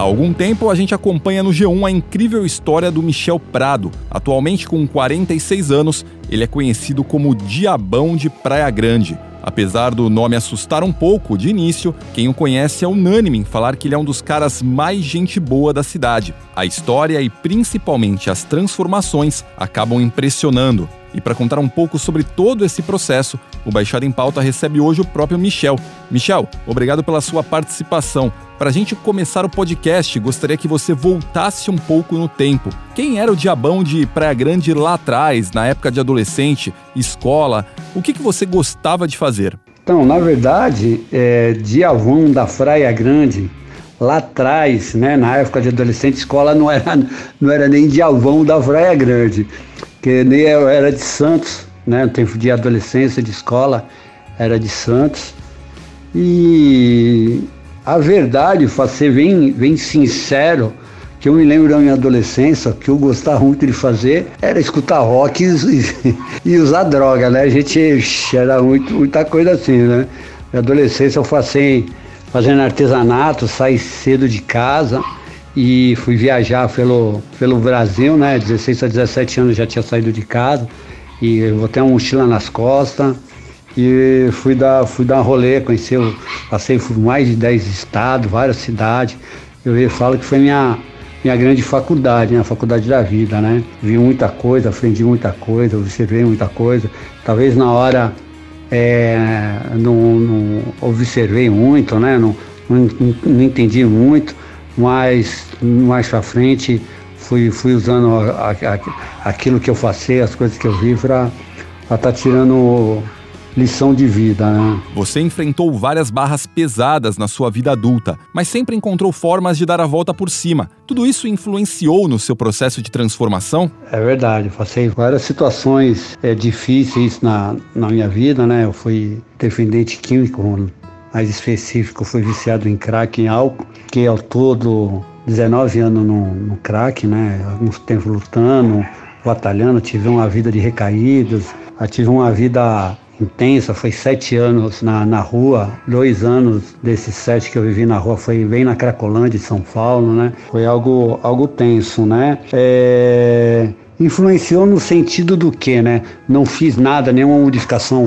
Há algum tempo a gente acompanha no G1 a incrível história do Michel Prado. Atualmente com 46 anos, ele é conhecido como Diabão de Praia Grande. Apesar do nome assustar um pouco de início, quem o conhece é unânime em falar que ele é um dos caras mais gente boa da cidade. A história e principalmente as transformações acabam impressionando. E para contar um pouco sobre todo esse processo, o Baixada em Pauta recebe hoje o próprio Michel. Michel, obrigado pela sua participação. Para a gente começar o podcast, gostaria que você voltasse um pouco no tempo. Quem era o diabão de Praia Grande lá atrás, na época de adolescente, escola? O que, que você gostava de fazer? Então, na verdade, é, da Praia Grande, lá atrás, né, na época de adolescente, escola não era, não era nem Diavão da Praia Grande, que eu era de Santos, né, no tempo de adolescência, de escola, era de Santos. E a verdade, para ser bem, bem sincero, que eu me lembro da minha adolescência, que eu gostava muito de fazer, era escutar rock e, e usar droga, né? A gente era muito, muita coisa assim, né? Na adolescência eu passei fazendo artesanato, saí cedo de casa e fui viajar pelo, pelo Brasil, né? 16 a 17 anos já tinha saído de casa e eu botei uma mochila nas costas e fui dar, fui dar um rolê, conheci, passei por mais de 10 estados, várias cidades. Eu falo que foi minha, minha grande faculdade, né? a faculdade da vida, né? Vi muita coisa, aprendi muita coisa, observei muita coisa. Talvez na hora é, não, não observei muito, né? Não, não, não entendi muito, mas mais pra frente fui, fui usando a, a, aquilo que eu passei, as coisas que eu vi para estar tá tirando lição de vida, né? Você enfrentou várias barras pesadas na sua vida adulta, mas sempre encontrou formas de dar a volta por cima. Tudo isso influenciou no seu processo de transformação? É verdade, passei várias situações é, difíceis na, na minha vida, né? Eu fui dependente químico, mais específico, fui viciado em crack, em álcool, que ao todo 19 anos no, no crack, né? Alguns tempos lutando, batalhando, tive uma vida de recaídas, tive uma vida intensa, foi sete anos na, na rua, dois anos desses sete que eu vivi na rua foi bem na Cracolândia de São Paulo, né? Foi algo, algo tenso, né? É, influenciou no sentido do que, né? Não fiz nada, nenhuma modificação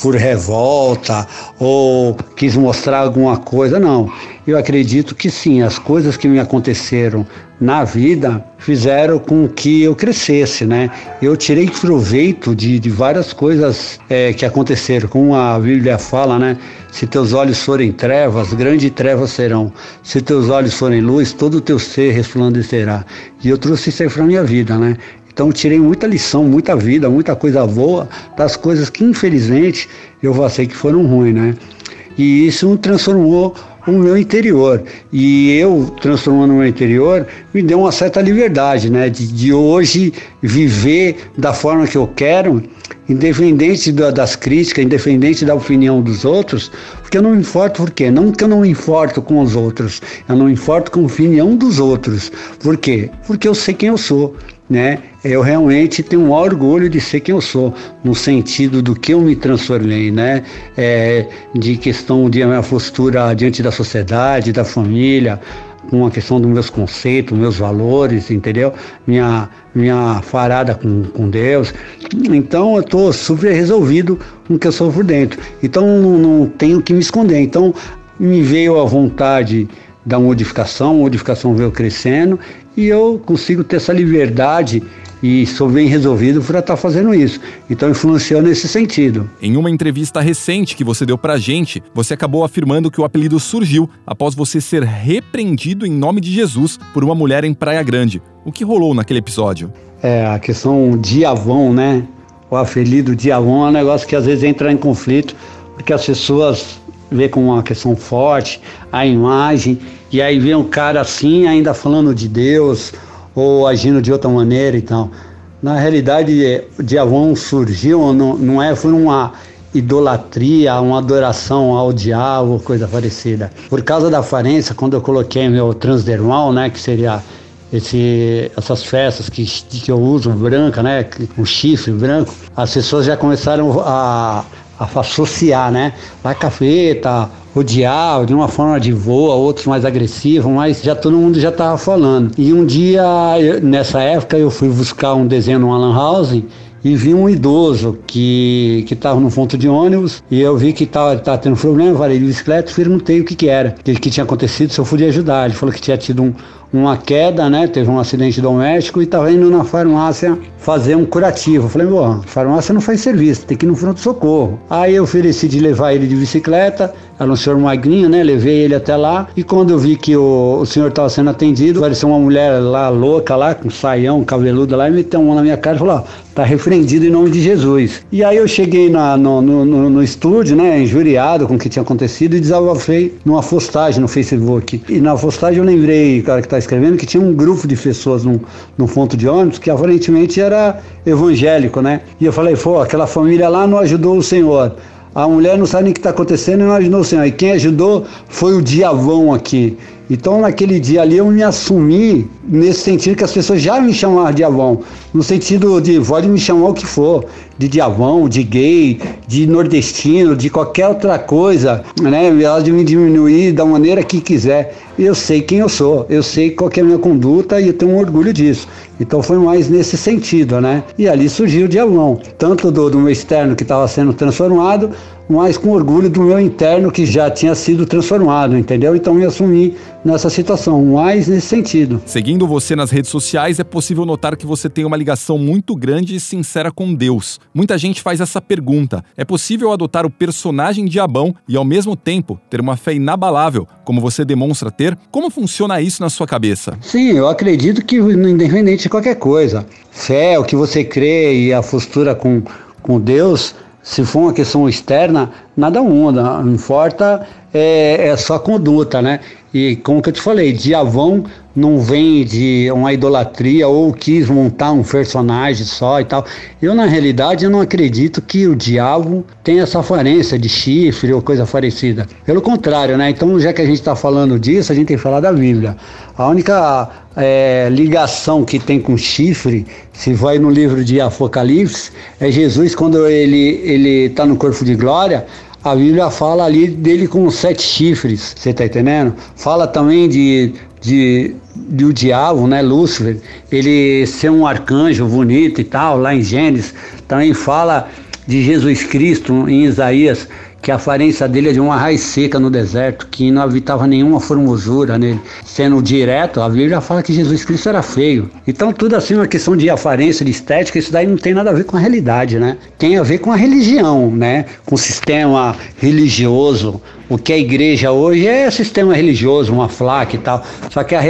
por revolta ou quis mostrar alguma coisa, não. Eu acredito que sim, as coisas que me aconteceram na vida fizeram com que eu crescesse, né? Eu tirei proveito de, de várias coisas é, que aconteceram, como a Bíblia fala, né? Se teus olhos forem trevas, grandes trevas serão. Se teus olhos forem luz, todo o teu ser resplandecerá. E eu trouxe isso aí para minha vida, né? Então tirei muita lição, muita vida, muita coisa boa das coisas que infelizmente eu passei que foram ruins, né? E isso transformou o meu interior. E eu, transformando o meu interior, me deu uma certa liberdade, né? De, de hoje viver da forma que eu quero, independente da, das críticas, independente da opinião dos outros, porque eu não me importo por quê? Não que eu não me importo com os outros, eu não me importo com a opinião dos outros. Por quê? Porque eu sei quem eu sou. Né? Eu realmente tenho um orgulho de ser quem eu sou, no sentido do que eu me transformei, né? É, de questão de minha postura diante da sociedade, da família, com a questão dos meus conceitos, meus valores, entendeu? Minha, minha farada com, com Deus. Então eu estou super resolvido com o que eu sou por dentro. Então não, não tenho que me esconder. Então me veio a vontade da modificação, a modificação veio crescendo e eu consigo ter essa liberdade e sou bem resolvido para estar fazendo isso. Então influenciou nesse sentido. Em uma entrevista recente que você deu pra gente, você acabou afirmando que o apelido surgiu após você ser repreendido em nome de Jesus por uma mulher em Praia Grande. O que rolou naquele episódio? É, a questão Diavão, né? O apelido Diavão é um negócio que às vezes entra em conflito, porque as pessoas vê como uma questão forte a imagem E aí vem um cara assim, ainda falando de Deus, ou agindo de outra maneira e tal. Na realidade, Diavão surgiu, não, não é, foi uma idolatria, uma adoração ao diabo, coisa parecida. Por causa da aparência, quando eu coloquei meu transdermal, né, que seria esse, essas festas que, que eu uso, branca, né, com chifre branco, as pessoas já começaram a, a associar, né, a cafeta, o diabo, de uma forma de voa, outros mais agressivos, mas já todo mundo já estava falando. E um dia, nessa época, eu fui buscar um desenho no Alan House e vi um idoso que estava no ponto de ônibus e eu vi que estava tá tendo problema, falei de bicicleta, perguntei o que que era, o que, que tinha acontecido, se eu podia ajudar. Ele falou que tinha tido um, uma queda, né? Teve um acidente doméstico e estava indo na farmácia fazer um curativo. Falei, bom, farmácia não faz serviço, tem que ir no pronto-socorro. Aí eu ofereci de levar ele de bicicleta, era um senhor magrinho, né? Levei ele até lá e quando eu vi que o, o senhor estava sendo atendido, apareceu uma mulher lá louca lá, com saião, cabeluda lá, e meteu uma na minha cara e falou, ó, tá repreendido em nome de Jesus. E aí eu cheguei na, no, no, no, no, estúdio, né, injuriado com o que tinha acontecido e desabafei numa postagem no Facebook. E na postagem eu lembrei, cara que tá escrevendo, que tinha um grupo de pessoas num, num ponto de ônibus que aparentemente era evangélico, né? E eu falei, pô, aquela família lá não ajudou o Senhor. A mulher não sabe nem o que está acontecendo e não ajudou o Senhor. E quem ajudou foi o diavão aqui. Então, naquele dia ali, eu me assumi nesse sentido que as pessoas já me chamavam de avão, no sentido de pode me chamar o que for, de diavão, de gay, de nordestino, de qualquer outra coisa, né? Ela de me diminuir da maneira que quiser. Eu sei quem eu sou, eu sei qual é a minha conduta e eu tenho um orgulho disso. Então foi mais nesse sentido, né? E ali surgiu o diavão, tanto do, do meu externo que estava sendo transformado, mas com orgulho do meu interno que já tinha sido transformado, entendeu? Então me assumi nessa situação, mais nesse sentido. Seguindo você nas redes sociais, é possível notar que você tem uma ligação muito grande e sincera com Deus. Muita gente faz essa pergunta: é possível adotar o personagem diabão e ao mesmo tempo ter uma fé inabalável, como você demonstra ter? Como funciona isso na sua cabeça? Sim, eu acredito que independente de qualquer coisa, fé, o que você crê e a postura com, com Deus se for uma questão externa, nada muda. Não importa é, é só conduta, né? E como que eu te falei, Diavão não vem de uma idolatria ou quis montar um personagem só e tal. Eu, na realidade, não acredito que o diabo tenha essa aparência de chifre ou coisa parecida. Pelo contrário, né? Então, já que a gente está falando disso, a gente tem que falar da Bíblia. A única é, ligação que tem com chifre, se vai no livro de Apocalipse, é Jesus quando ele está no corpo de glória, a Bíblia fala ali dele com sete chifres, você está entendendo? Fala também de, de, de o diabo, né, Lúcifer, ele ser um arcanjo bonito e tal, lá em Gênesis, também fala de Jesus Cristo em Isaías, que a aparência dele é de uma raiz seca no deserto, que não habitava nenhuma formosura nele. Sendo direto, a Bíblia fala que Jesus Cristo era feio. Então, tudo assim, uma questão de aparência, de estética, isso daí não tem nada a ver com a realidade, né? Tem a ver com a religião, né? Com o sistema religioso. O que a igreja hoje é sistema religioso, uma flaca e tal. Só que a,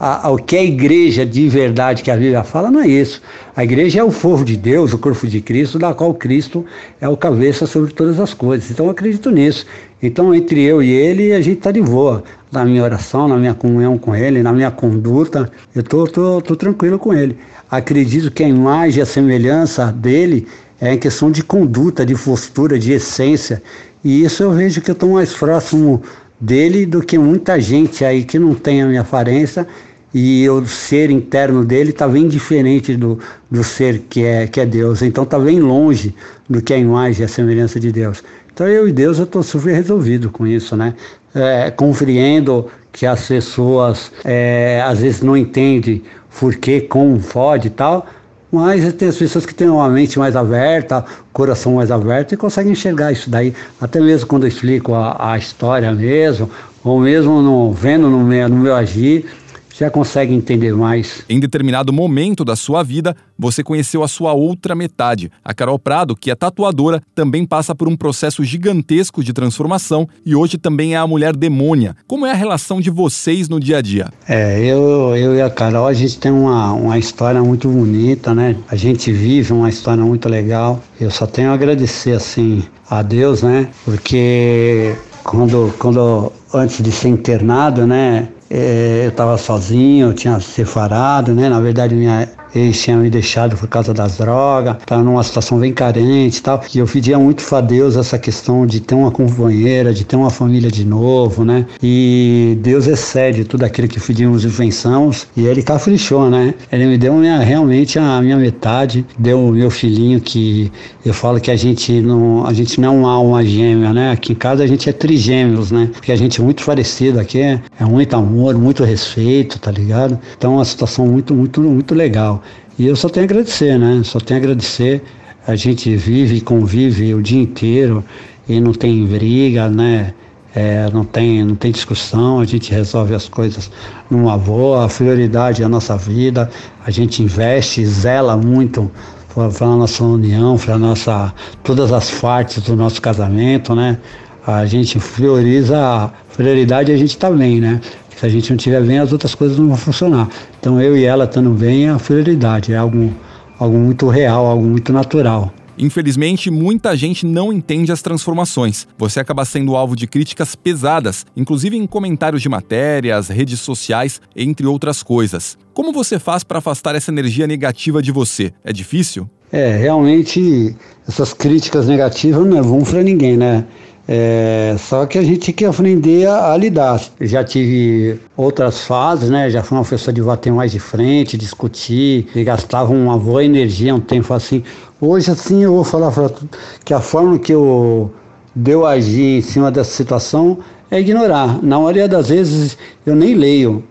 a, a, o que a igreja de verdade que a Bíblia fala não é isso. A igreja é o povo de Deus, o corpo de Cristo, da qual Cristo é o cabeça sobre todas as coisas. Então eu acredito nisso. Então entre eu e ele, a gente está de boa. Na minha oração, na minha comunhão com ele, na minha conduta, eu tô, tô, tô tranquilo com ele. Acredito que a imagem e a semelhança dele é em questão de conduta, de postura, de essência. E isso eu vejo que eu estou mais próximo dele do que muita gente aí que não tem a minha aparência e o ser interno dele está bem diferente do, do ser que é, que é Deus. Então está bem longe do que a imagem e a semelhança de Deus. Então eu e Deus eu estou super resolvido com isso, né? É, compreendo que as pessoas é, às vezes não entendem por que, como pode e tal, mas tem as pessoas que têm uma mente mais aberta, coração mais aberto e conseguem enxergar isso daí. Até mesmo quando eu explico a, a história mesmo, ou mesmo no, vendo no meu, no meu agir, já consegue entender mais. Em determinado momento da sua vida, você conheceu a sua outra metade. A Carol Prado, que é tatuadora, também passa por um processo gigantesco de transformação e hoje também é a mulher demônia. Como é a relação de vocês no dia a dia? É, eu, eu e a Carol, a gente tem uma, uma história muito bonita, né? A gente vive uma história muito legal. Eu só tenho a agradecer, assim, a Deus, né? Porque quando, quando antes de ser internado, né? É, eu estava sozinho, eu tinha separado, né? Na verdade, minha eles tinham me deixado por causa das drogas, estava numa situação bem carente e tal. E eu pedia muito a Deus essa questão de ter uma companheira, de ter uma família de novo, né? E Deus excede tudo aquilo que pedimos e pensamos. E ele caprichou, né? Ele me deu minha, realmente a minha metade, deu o meu filhinho que eu falo que a gente não, a gente não é uma gêmea, né? Aqui em casa a gente é trigêmeos, né? Porque a gente é muito parecido aqui, é, é muito amor, muito respeito, tá ligado? Então é uma situação muito, muito, muito legal. E eu só tenho a agradecer, né? Só tenho a agradecer. A gente vive e convive o dia inteiro e não tem briga, né? É, não, tem, não tem discussão, a gente resolve as coisas numa boa, a prioridade é a nossa vida, a gente investe, zela muito para a nossa união, para nossa todas as partes do nosso casamento, né? A gente prioriza a prioridade a gente está bem, né? Se a gente não estiver bem, as outras coisas não vão funcionar. Então eu e ela estando bem é a prioridade, é algo, algo muito real, algo muito natural. Infelizmente, muita gente não entende as transformações. Você acaba sendo alvo de críticas pesadas, inclusive em comentários de matérias, redes sociais, entre outras coisas. Como você faz para afastar essa energia negativa de você? É difícil? É, realmente essas críticas negativas não é bom para ninguém, né? É, só que a gente tem que aprender a, a, lidar. Já tive outras fases, né? Já fui uma pessoa de bater mais de frente, discutir, e gastava uma boa energia um tempo assim. Hoje, assim, eu vou falar pra, que a forma que eu deu agir em cima dessa situação é ignorar. Na maioria das vezes eu nem leio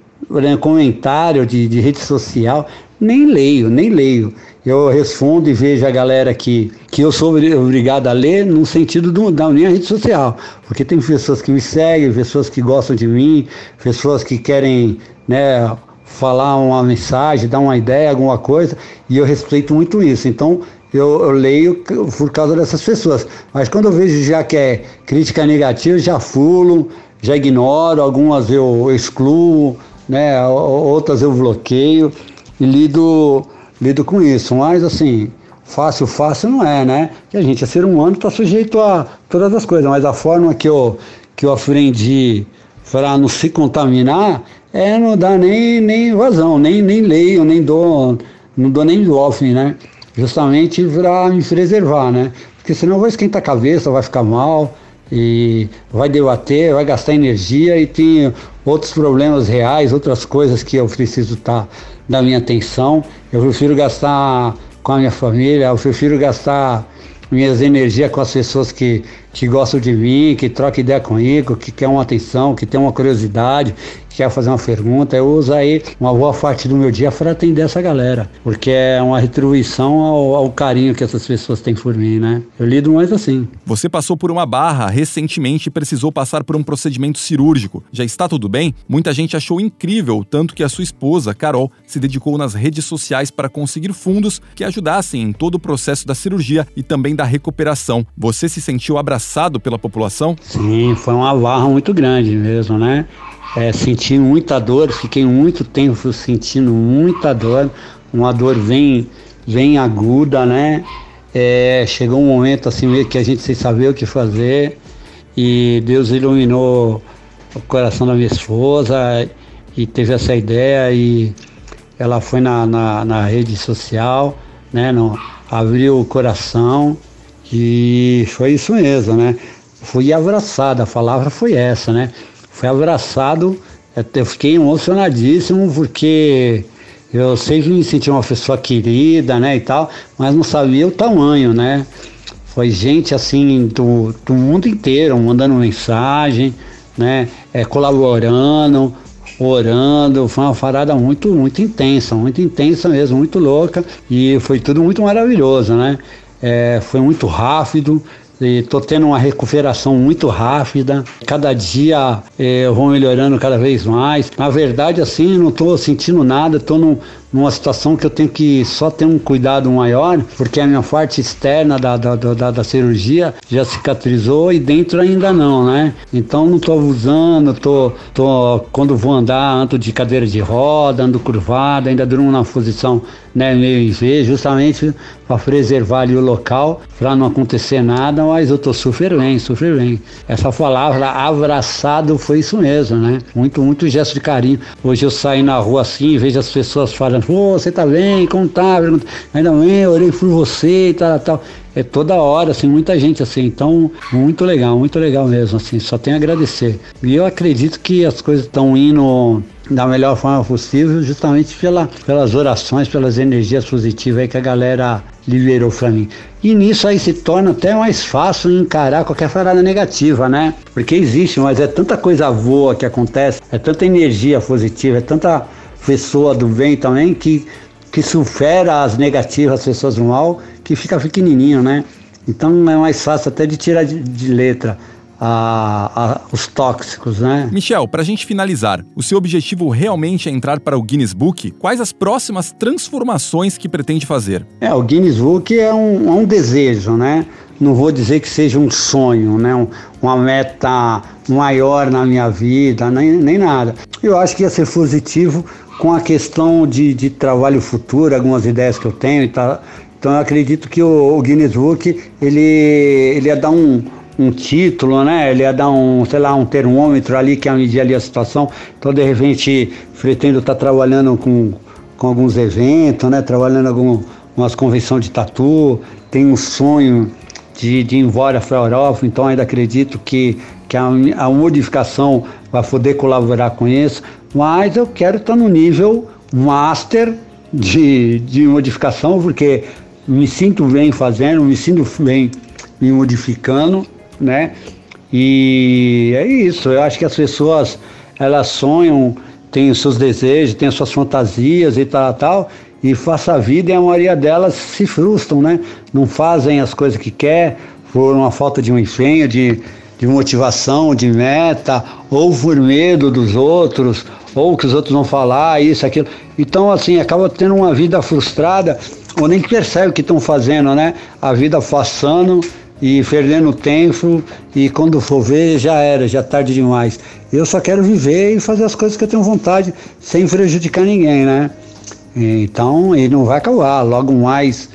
comentário de, de rede social, nem leio, nem leio. Eu respondo e vejo a galera que, que eu sou obrigado a ler no sentido do, da minha rede social. Porque tem pessoas que me seguem, pessoas que gostam de mim, pessoas que querem né, falar uma mensagem, dar uma ideia, alguma coisa, e eu respeito muito isso. Então, eu, eu, leio por causa dessas pessoas. Mas quando eu vejo já que é crítica negativa, já fulo, já ignoro, algumas eu excluo, né, outras eu bloqueio e lido, lido com isso. Mas assim, fácil, fácil não é, né? Que a gente é ser humano, está sujeito a todas as coisas, mas a forma que eu, que eu aprendi para não se contaminar é não dar nem, nem vazão, nem, nem leio, nem dou, não dou nem off, né? Justamente para me preservar, né? Porque senão vou esquentar a cabeça, vai ficar mal e vai debater, vai gastar energia e tem outros problemas reais, outras coisas que eu preciso estar tá, da minha atenção. Eu prefiro gastar com a minha família, eu prefiro gastar minhas energias com as pessoas que, que gostam de mim, que trocam ideia comigo, que quer uma atenção, que tem uma curiosidade, quer fazer uma pergunta, eu uso aí uma boa parte do meu dia para atender essa galera, porque é uma retribuição ao, ao, carinho que essas pessoas têm por mim, né? Eu lido mais assim. Você passou por uma barra recentemente e precisou passar por um procedimento cirúrgico. Já está tudo bem? Muita gente achou incrível, tanto que a sua esposa, Carol, se dedicou nas redes sociais para conseguir fundos que ajudassem em todo o processo da cirurgia e também da recuperação. Você se sentiu abraçado pela população? Sim, foi uma barra muito grande mesmo, né? É, senti muita dor, fiquei muito tempo sentindo muita dor, uma dor bem, bem aguda, né? É, chegou um momento assim meio que a gente sem saber o que fazer e Deus iluminou o coração da minha esposa e teve essa ideia e ela foi na, na, na rede social, né? No, abriu o coração e foi isso mesmo, né? Fui abraçada, a palavra foi essa, né? Fui abraçado, eu fiquei emocionadíssimo porque eu sempre me senti uma pessoa querida, né, e tal, mas não sabia o tamanho, né? Foi gente assim do, do mundo inteiro mandando mensagem, né, é, colaborando, orando, foi uma parada muito, muito intensa, muito intensa mesmo, muito louca e foi tudo muito maravilhoso, né? É, foi muito rápido, Estou tendo uma recuperação muito rápida. Cada dia é, eu vou melhorando cada vez mais. Na verdade, assim, não estou sentindo nada. Estou num, numa situação que eu tenho que só ter um cuidado maior, porque a minha parte externa da, da, da, da cirurgia já cicatrizou e dentro ainda não, né? Então não estou usando, tô, tô, quando vou andar, ando de cadeira de roda, ando curvado, ainda durmo na posição né, meio em V, justamente para preservar ali o local, para não acontecer nada, mas eu tô super bem, super bem. Essa palavra abraçado foi isso mesmo, né? Muito, muito gesto de carinho. Hoje eu saio na rua assim, vejo as pessoas falando, pô, você tá bem? Como tá? Ainda bem, eu orei por você e tal, tal. É toda hora, assim, muita gente assim. Então, muito legal, muito legal mesmo, assim. Só tenho a agradecer. E eu acredito que as coisas estão indo da melhor forma possível, justamente pela, pelas orações, pelas energias positivas aí que a galera liberou para mim. E nisso aí se torna até mais fácil encarar qualquer parada negativa, né? Porque existe, mas é tanta coisa boa que acontece, é tanta energia positiva, é tanta pessoa do bem também que, que supera as negativas, as pessoas do mal, que fica pequenininho, né? Então é mais fácil até de tirar de, de letra a, a, os tóxicos, né? Michel, para a gente finalizar, o seu objetivo realmente é entrar para o Guinness Book? Quais as próximas transformações que pretende fazer? É, o Guinness Book é um, é um desejo, né? Não vou dizer que seja um sonho, né? Um, uma meta maior na minha vida, nem, nem nada. Eu acho que ia ser positivo com a questão de, de trabalho futuro, algumas ideias que eu tenho e tal. Então eu acredito que o, o Guinness Book ele, ele ia dar um, um título, né? Ele ia dar um, sei lá, um termômetro ali que ia medir ali a situação. Então, de repente, pretendo estar tá trabalhando com, com alguns eventos, né? Trabalhando algumas convenções de tatu. Tenho um sonho de, de ir embora para a Europa, então ainda acredito que, que a, a modificação vai poder colaborar com isso. Mas eu quero estar no nível master de, de modificação, porque me sinto bem fazendo, me sinto bem me modificando né? E é isso, eu acho que as pessoas elas sonham, têm os seus desejos, têm as suas fantasias e tal, tal, e faça a vida e a maioria delas se frustram, né? Não fazem as coisas que quer por uma falta de um empenho, de, de motivação, de meta, ou por medo dos outros, ou que os outros vão falar, isso, aquilo. Então, assim, acaba tendo uma vida frustrada, ou nem percebe o que estão fazendo, né? A vida passando e perdendo tempo e quando for ver já era, já tarde demais. Eu só quero viver e fazer as coisas que eu tenho vontade sem prejudicar ninguém, né? Então, ele não vai acabar. Logo mais,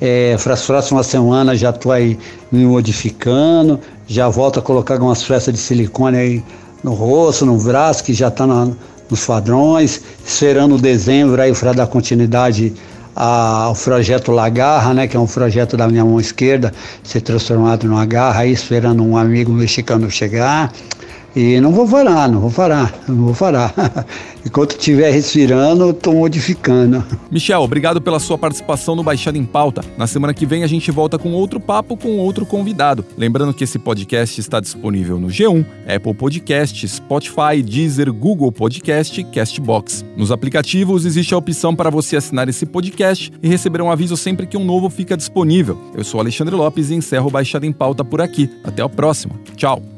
é, para as próximas semanas já estou aí me modificando, já volto a colocar algumas peças de silicone aí no rosto, no braço, que já está nos padrões, esperando dezembro aí para dar continuidade ao projeto Lagarra, né, que é um projeto da minha mão esquerda, ser transformado numa garra, aí esperando um amigo mexicano chegar. E não vou parar, não vou parar, não vou parar. Enquanto estiver respirando, estou modificando. Michel, obrigado pela sua participação no Baixada em Pauta. Na semana que vem a gente volta com outro papo com outro convidado. Lembrando que esse podcast está disponível no G1, Apple Podcast, Spotify, Deezer, Google Podcast Castbox. Nos aplicativos existe a opção para você assinar esse podcast e receber um aviso sempre que um novo fica disponível. Eu sou Alexandre Lopes e encerro o Baixada em Pauta por aqui. Até a próxima. Tchau.